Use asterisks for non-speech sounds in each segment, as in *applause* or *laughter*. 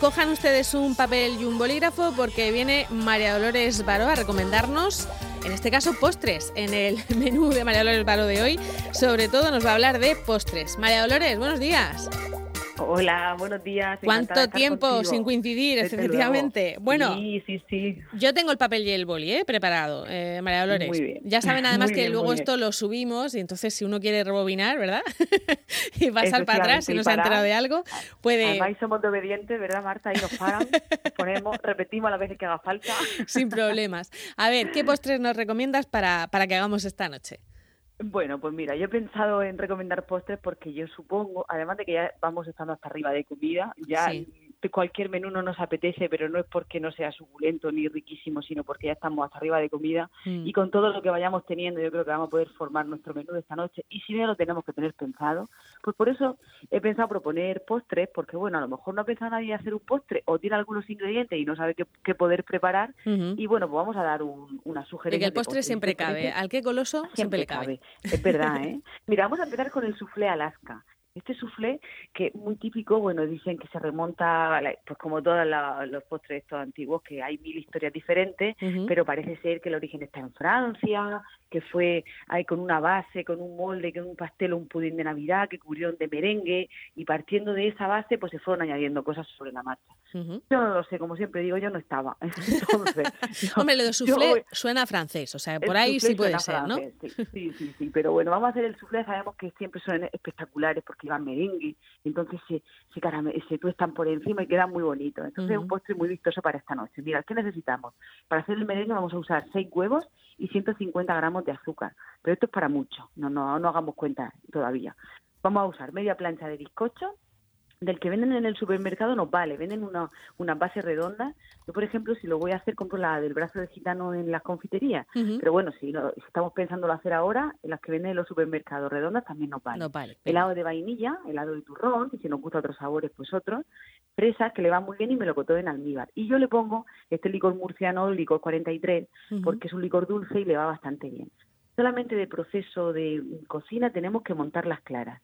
Cojan ustedes un papel y un bolígrafo porque viene María Dolores Baro a recomendarnos, en este caso, postres en el *laughs* menú de María Dolores Baro de hoy. Sobre todo nos va a hablar de postres. María Dolores, buenos días. Hola, buenos días. ¿Cuánto tiempo sin coincidir, efectivamente? Bueno, sí, sí, sí. yo tengo el papel y el boli ¿eh? preparado, eh, María Dolores. Muy bien. Ya saben *laughs* además que luego esto lo subimos y entonces si uno quiere rebobinar, ¿verdad? *laughs* y pasar para atrás si no se ha enterado de algo, puede... Además somos obedientes, ¿verdad, Marta? Y nos paran, ponemos, repetimos a las veces que haga falta. *laughs* Sin problemas. A ver, ¿qué postres nos recomiendas para, para que hagamos esta noche? Bueno, pues mira, yo he pensado en recomendar postres porque yo supongo, además de que ya vamos estando hasta arriba de comida, ya cualquier menú no nos apetece, pero no es porque no sea suculento ni riquísimo, sino porque ya estamos hasta arriba de comida mm. y con todo lo que vayamos teniendo yo creo que vamos a poder formar nuestro menú de esta noche y si no lo tenemos que tener pensado, pues por eso he pensado proponer postres, porque bueno, a lo mejor no ha pensado nadie hacer un postre o tiene algunos ingredientes y no sabe qué, poder preparar y bueno, pues vamos a dar una sugerencia. que el postre, siempre cabe, al que goloso siempre, le cabe. Es verdad, ¿eh? Mira, vamos a empezar con el soufflé Alaska. Este soufflé, que muy típico, bueno, dicen que se remonta, pues como todos los postres estos antiguos, que hay mil historias diferentes, pero parece ser que el origen está en Francia, que fue ahí con una base, con un molde, con un pastel o un pudín de Navidad que cubrieron de merengue y partiendo de esa base pues se fueron añadiendo cosas sobre la marcha. Yo no lo sé, como siempre digo, yo no estaba. *laughs* *laughs* Hombre, lo de soufflé suena francés, o sea, por ahí sí puede ser, ¿no? Sí, sí, sí, pero bueno, vamos a hacer el soufflé, sabemos que siempre son espectaculares porque iban merengue, entonces se, se, se tuestan por encima y quedan muy bonitos. Entonces es un postre muy vistoso para esta noche. Mira, ¿qué necesitamos? Para hacer el merengue vamos a usar seis huevos y 150 gramos de azúcar. Pero esto es para mucho, no, no, no hagamos cuenta todavía. Vamos a usar media plancha de bizcocho, del que venden en el supermercado nos vale, venden una, una base redonda. Yo, por ejemplo, si lo voy a hacer, compro la del brazo de gitano en las confiterías. Pero bueno, si, no, si estamos pensando hacer ahora, en las que venden en los supermercados redondas también nos vale. vale helado de vainilla, helado de turrón, y si nos gusta otros sabores, pues otros. Fresas, que le va muy bien y me lo cotó en almíbar. Y yo le pongo este licor murciano, el licor 43, porque es un licor dulce y le va bastante bien. Solamente de proceso de cocina tenemos que montar las claras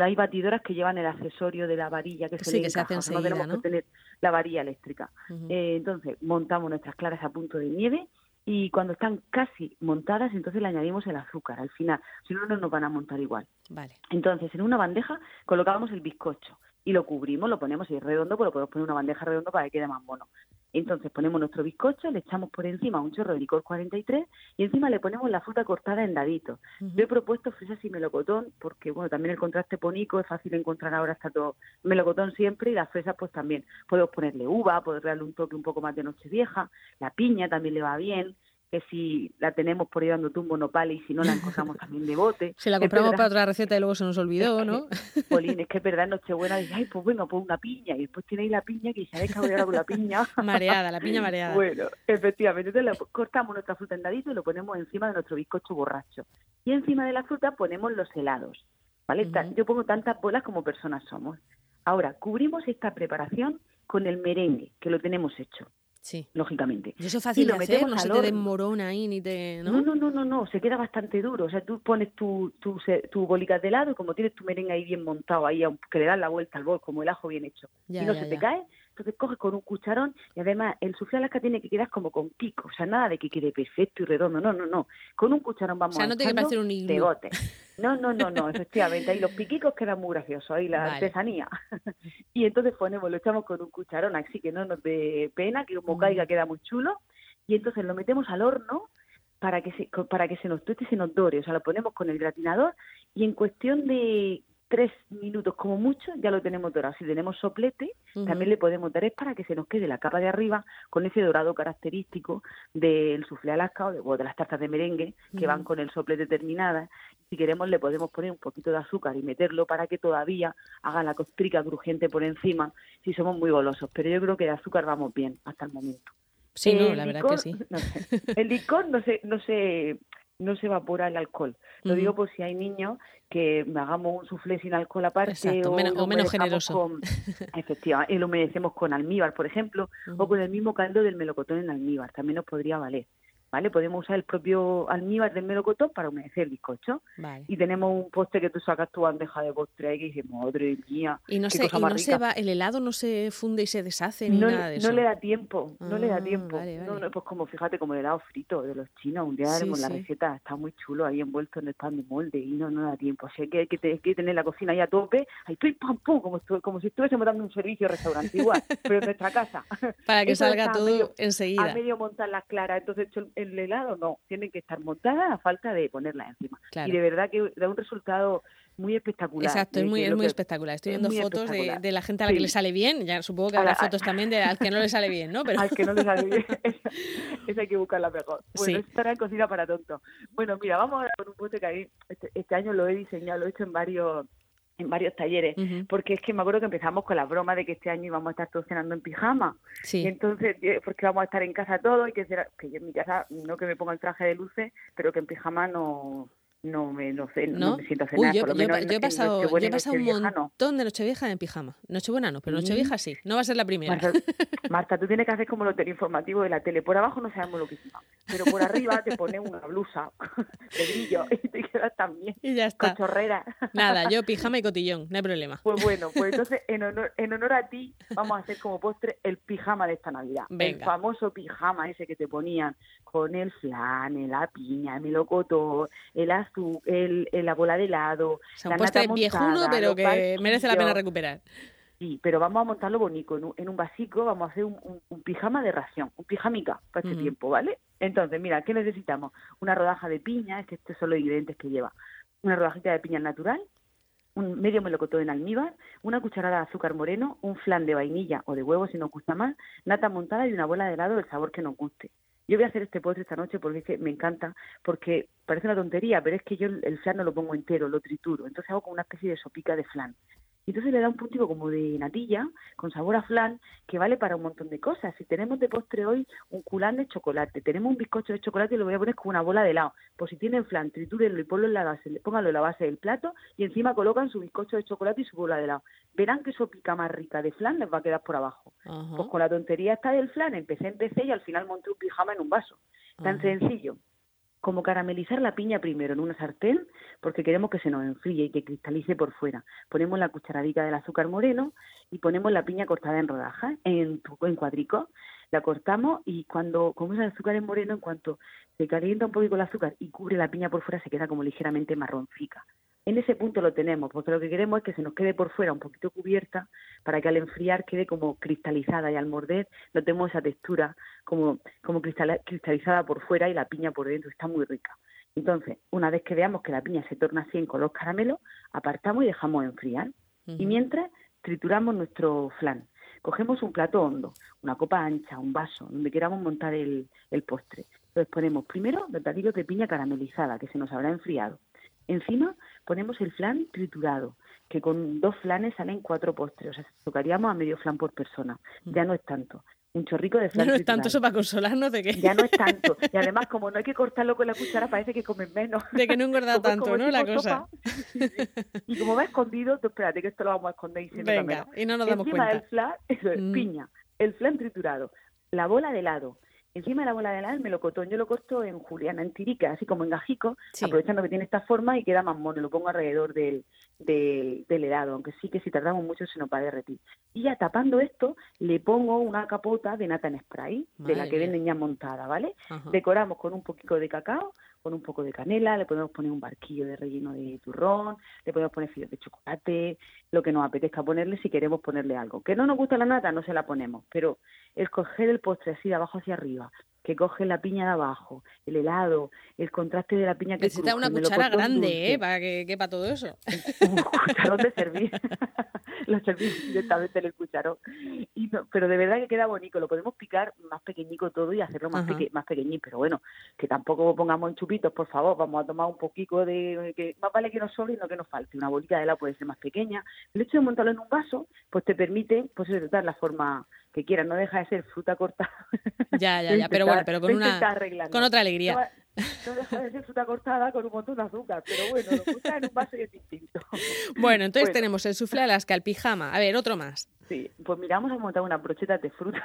hay batidoras que llevan el accesorio de la varilla que se sí, que se hace enseguida, no tenemos que tener la varilla eléctrica. Eh, entonces, montamos nuestras claras a punto de nieve y cuando están casi montadas, entonces le añadimos el azúcar al final, si no, no nos van a montar igual. Vale. Entonces, en una bandeja colocamos el bizcocho y lo cubrimos, lo ponemos, es redondo, pues lo podemos poner en una bandeja redonda para que quede más mono. Entonces ponemos nuestro bizcocho, le echamos por encima un chorro de licor 43 y encima le ponemos la fruta cortada en daditos. Yo he propuesto fresas y melocotón porque, bueno, también el contraste ponico es fácil encontrar ahora, está todo melocotón siempre y las fresas pues también. Podemos ponerle uva, poder darle un toque un poco más de noche vieja, la piña también le va bien, que si la tenemos por ahí dando tumbo nopal y si no la encontramos también de bote. *laughs* Si la compramos para otra receta y luego se nos olvidó, ¿no? Polín, es que es *laughs* verdad, Nochebuena dice, ay, pues bueno, pues una piña. Y después tenéis la piña que sabéis que ahora con la piña. *laughs* Mareada, la piña mareada. Bueno, efectivamente. Entonces cortamos nuestra fruta en dadito y lo ponemos encima de nuestro bizcocho borracho. Y encima de la fruta ponemos los helados. ¿Vale? Yo pongo tantas bolas como personas somos. Ahora, cubrimos esta preparación con el merengue, que lo tenemos hecho. Sí. Lógicamente. Y eso es fácil de hacer, no se te desmorona ahí ni te... ¿no? ¿no? no, no, no, se queda bastante duro. O sea, tú pones tu, tu, tu bolitas de lado y como tienes tu merengue ahí bien montado, ahí que le das la vuelta al bol, como el ajo bien hecho, y no se te cae, entonces coges con un cucharón y además el suflé Alaska tiene que quedar como con pico, o sea, nada de que quede perfecto y redondo, no, no, no. Con un cucharón vamos a O sea, no tiene que parecer un *laughs* No, no, no, no, efectivamente, ahí los piquicos quedan muy graciosos, ahí la artesanía. *laughs* y entonces ponemos, lo echamos con un cucharón, así que no nos dé pena, que como caiga queda muy chulo, y entonces lo metemos al horno para que se, para que se nos tueste y se nos dore, o sea, lo ponemos con el gratinador y en cuestión de tres minutos como mucho ya lo tenemos dorado. Si tenemos soplete, también le podemos dar es para que se nos quede la capa de arriba con ese dorado característico del soufflé Alaska o de, las tartas de merengue que van con el soplete terminada. Si queremos le podemos poner un poquito de azúcar y meterlo para que todavía haga la costrica crujiente por encima si somos muy golosos. Pero yo creo que de azúcar vamos bien hasta el momento. Sí, no, la verdad que sí. *laughs* El licor no se, no se no se evapora el alcohol. Lo digo por si hay niños que hagamos un suflé sin alcohol aparte o, menos, generoso. *laughs* efectivamente, y lo humedecemos con almíbar, por ejemplo, o con el mismo caldo del melocotón en almíbar, también nos podría valer. ¿Vale? Podemos usar el propio almíbar del melocotón para humedecer el bizcocho. Y tenemos un postre que tú sacas tu bandeja de postre que dices, madre mía. Y no, se, no se va, el helado no se funde y se deshace ni nada de eso. No le da tiempo, no le da ah, tiempo. No, no, pues como fíjate, como el helado frito de los chinos, un día haremos la receta, está muy chulo ahí envuelto en el pan de molde y no, no da tiempo. Así que hay que, que tener la cocina ahí a tope, ahí estoy pam, pum, como, como si estuviésemos dando un servicio restaurante igual, pero en nuestra casa. *laughs* Para que salga todo enseguida. A medio montar las claras, entonces el helado no, tienen que estar montadas a falta de ponerlas encima. Y de verdad que da un resultado muy espectacular. Exacto, es muy, es muy espectacular. Estoy viendo fotos de, la gente a la que le sale bien, ya supongo que habrá fotos también de al que no le sale bien, ¿no? Pero... *laughs* Al que no le sale bien, *laughs* esa, hay que buscarla mejor. Bueno, sí. estará en cocina para tonto. Bueno, mira, vamos ahora con un punto que ahí, este, este, año lo he diseñado, lo he hecho en varios en varios talleres, porque es que me acuerdo que empezamos con la broma de que este año íbamos a estar todos cenando en pijama. Sí. Y entonces, eh, porque vamos a estar en casa todos y que, será, que yo en mi casa, no que me ponga el traje de luces, pero que en pijama no, no me, no sé, ¿No? me siento a cenar. Uy, yo, por lo menos yo, he pasado, yo he pasado un montón de Nochevieja en pijama. Nochebuena no, pero Nochevieja sí. No va a ser la primera. Marta, tú tienes que hacer como lo informativo de la tele. Por abajo no sabemos lo que hicimos, pero por arriba te pones una blusa *laughs* de brillo y te quedas también. Y ya está. Nada, yo pijama y cotillón, no hay problema. Pues bueno, pues entonces en honor, en honor a ti vamos a hacer como postre el pijama de esta Navidad. El famoso pijama ese que te ponían con el flan, la piña, el melocotón, el azul, el, la bola de helado, o sea, la nata viejuno, pero que merece la pena recuperar. Sí, pero vamos a montarlo bonito. En un, en un vasico vamos a hacer un, un, pijama de ración, un pijamica para este tiempo, ¿vale? Entonces, mira, ¿qué necesitamos? Una rodaja de piña, es que estos son los ingredientes que lleva. Una rodajita de piña natural, un medio melocotón en almíbar, una cucharada de azúcar moreno, un flan de vainilla o de huevo si nos gusta más, nata montada y una bola de helado del sabor que nos guste. Yo voy a hacer este postre esta noche porque es que me encanta, porque parece una tontería, pero es que yo el flan no lo pongo entero, lo trituro, entonces hago como una especie de sopica de flan. Y entonces le da un puntito como de natilla, con sabor a flan, que vale para un montón de cosas. Si tenemos de postre hoy un culán de chocolate, tenemos un bizcocho de chocolate y lo voy a poner como una bola de helado. Pues si tienen flan, tritúrenlo y ponlo en la base, pónganlo en la base del plato y encima colocan su bizcocho de chocolate y su bola de helado. Verán que eso pica más rica de flan les va a quedar por abajo. Pues con la tontería esta del flan, empecé, empecé y al final monté un pijama en un vaso. Tan sencillo como caramelizar la piña primero en una sartén, porque queremos que se nos enfríe y que cristalice por fuera. Ponemos la cucharadita del azúcar moreno y ponemos la piña cortada en rodajas, en, en cuadricos. La cortamos y cuando, como es el azúcar en moreno, en cuanto se calienta un poquito el azúcar y cubre la piña por fuera, se queda como ligeramente marroncica en ese punto lo tenemos, porque lo que queremos es que se nos quede por fuera un poquito cubierta para que al enfriar quede como cristalizada y al morder no tenemos esa textura como, como cristalizada por fuera y la piña por dentro, está muy rica. Entonces, una vez que veamos que la piña se torna así en color caramelo, apartamos y dejamos enfriar. Y mientras, trituramos nuestro flan. Cogemos un plato hondo, una copa ancha, un vaso, donde queramos montar el, el postre. Entonces ponemos primero los dadillos de piña caramelizada, que se nos habrá enfriado. Encima ponemos el flan triturado, que con dos flanes salen cuatro postres. O sea, tocaríamos a medio flan por persona. Ya no es tanto. Un chorrico de flan. Ya no es tanto eso para consolarnos de que. Ya no es tanto. *laughs* Y además, como no hay que cortarlo con la cuchara, parece que comen menos. De que no engorda *laughs* tanto, ¿no? La cosa. Y como va escondido, tú espérate que esto lo vamos a esconder y se Venga, y no nos damos Encima cuenta. del flan, *laughs* eso es, mm. piña, el flan triturado, la bola de helado, Encima de la bola de el melocotón yo lo corto en juliana, en tirica, así como en gajico, aprovechando que tiene esta forma y queda más mono. Lo pongo alrededor del, del, helado, aunque sí que si tardamos mucho se nos va a derretir. Y ya tapando esto, le pongo una capota de nata en spray, de la que venden ya montada, ¿vale? Decoramos con un poquito de cacao, con un poco de canela, le podemos poner un barquillo de relleno de turrón, le podemos poner fideos de chocolate, lo que nos apetezca ponerle si queremos ponerle algo. Que no nos gusta la nata, no se la ponemos, pero escoger el postre así de abajo hacia arriba, que coge la piña de abajo, el helado, el contraste de la piña que Necesita una cuchara grande, ¿eh? Para que quepa todo eso. *laughs* Un cucharón de servir. *laughs* *laughs* lo serví directamente en el cucharón. Y pero de verdad que queda bonito. Lo podemos picar más pequeñico todo y hacerlo más, peque, más pequeñito. Pero bueno, que tampoco pongamos en chupitos, por favor. Vamos a tomar un poquito de... que Más vale que nos sobre y no que nos falte. Una bolita de helado puede ser más pequeña. El hecho de montarlo en un vaso, pues te permite pues dar la forma que quieras, no deja de ser fruta cortada. Ya, ya, *laughs* ya, pero bueno, pero con una con otra alegría. No deja de ser fruta cortada con un montón de azúcar, pero bueno, lo gusta en un vaso y es distinto. *laughs* Bueno, entonces tenemos el soufflé Alaska, el pijama. A ver, otro más. Sí, pues miramos a montar una brocheta de fruta.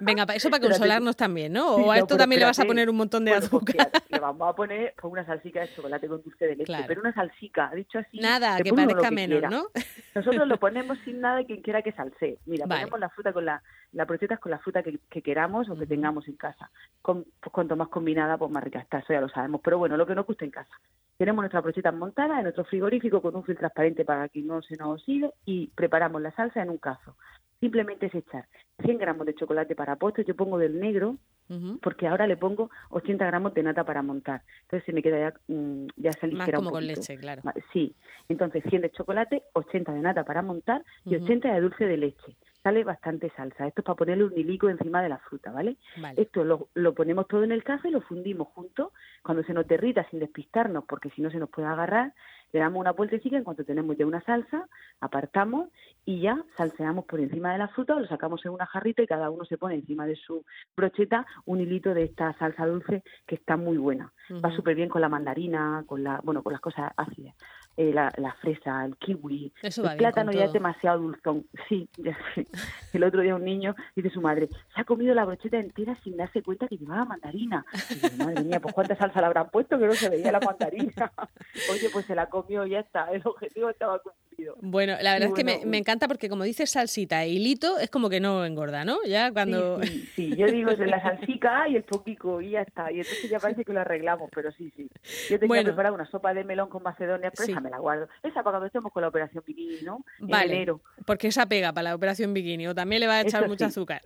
Venga, eso para *laughs* consolarnos también, ¿no? O a esto también le vas a poner un montón de pues azúcar. Vamos a poner pues, una salsica de chocolate con dulce de leche, pero una salsica, dicho así. Nada, que parezca menos, ¿no? Nosotros lo *laughs* ponemos sin nada quien quiera que salse. Mira, ponemos la fruta con la, la brocheta con la fruta que, queramos o que tengamos en casa. Con, pues, cuanto más combinada, pues más rica está, eso ya lo sabemos. Pero bueno, lo que nos guste en casa. Tenemos nuestra brocheta montada en nuestro frigorífico con un film transparente para que no se nos oxide y preparamos la salsa en un cazo. Simplemente es echar 100 gramos de chocolate para postre, yo pongo del negro, porque ahora le pongo 80 gramos de nata para montar. Entonces se me queda ya, mm, ya se Más como con leche, claro. Sí, entonces 100 de chocolate, 80 de nata para montar y 80 de dulce de leche sale bastante salsa. Esto es para ponerle un hilico encima de la fruta, ¿vale? Esto lo, lo, ponemos todo en el cazo y lo fundimos juntos. Cuando se nos derrita, sin despistarnos, porque si no se nos puede agarrar, le damos una vueltecita en cuanto tenemos ya una salsa, apartamos y ya salseamos por encima de la fruta, lo sacamos en una jarrita y cada uno se pone encima de su brocheta un hilito de esta salsa dulce que está muy buena. Va súper bien con la mandarina, con la, bueno, con las cosas ácidas. Eh, la, fresa, el kiwi, el plátano ya es demasiado dulzón. Sí, ya sé. El otro día un niño dice su madre, se ha comido la brocheta entera sin darse cuenta que llevaba mandarina. Y madre mía, pues cuánta salsa le habrán puesto que no se veía la mandarina. *laughs* Oye, pues se la comió y ya está, el objetivo estaba cumplido. Bueno, la verdad es que me, me, encanta porque como dices salsita e hilito, es como que no engorda, ¿no? Ya cuando... Sí, yo digo la salsica y el poquico y ya está. Y entonces ya parece que lo arreglamos, pero sí, sí. Yo tenía bueno. preparado una sopa de melón con macedonia, pero me la guardo. Esa para cuando estemos con la operación bikini, ¿no? vale, porque esa pega para la operación bikini o también le va a echar mucho azúcar.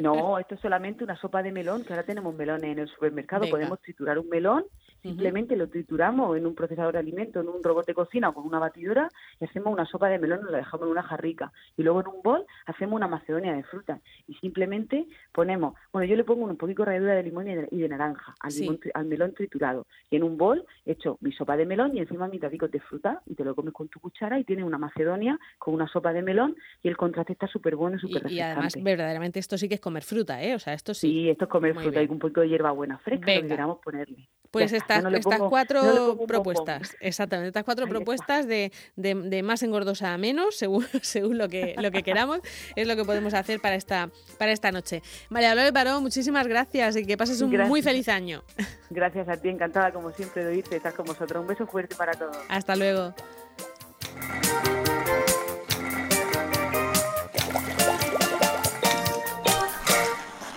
No, *laughs* esto es solamente una sopa de melón, que ahora tenemos melones en el supermercado. Podemos triturar un melón Simplemente lo trituramos en un procesador de alimentos, en un robot de cocina o con una batidora y hacemos una sopa de melón y la dejamos en una jarrica. Y luego en un bol hacemos una macedonia de fruta. Y simplemente ponemos, bueno, yo le pongo un poquito de ralladura de limón y de, naranja al, melón triturado. Y en un bol hecho mi sopa de melón y encima mis dadicos de fruta y te lo comes con tu cuchara y tienes una macedonia con una sopa de melón y el contraste está súper bueno y súper Y además, verdaderamente esto sí que es comer fruta, ¿eh? O sea, esto sí. Sí, esto es comer fruta y un poquito de hierba buena fresca que queramos ponerle. Pues estas, estas cuatro propuestas, exactamente, estas cuatro propuestas de, de, más engordosa a menos, según, *laughs* según lo que lo que queramos, es lo que podemos hacer para esta, para esta noche. María Dolores Barón, muchísimas gracias y que pases un muy feliz año. Gracias a ti, encantada como siempre de oírte, estás con vosotros. Un beso fuerte para todos. Hasta luego.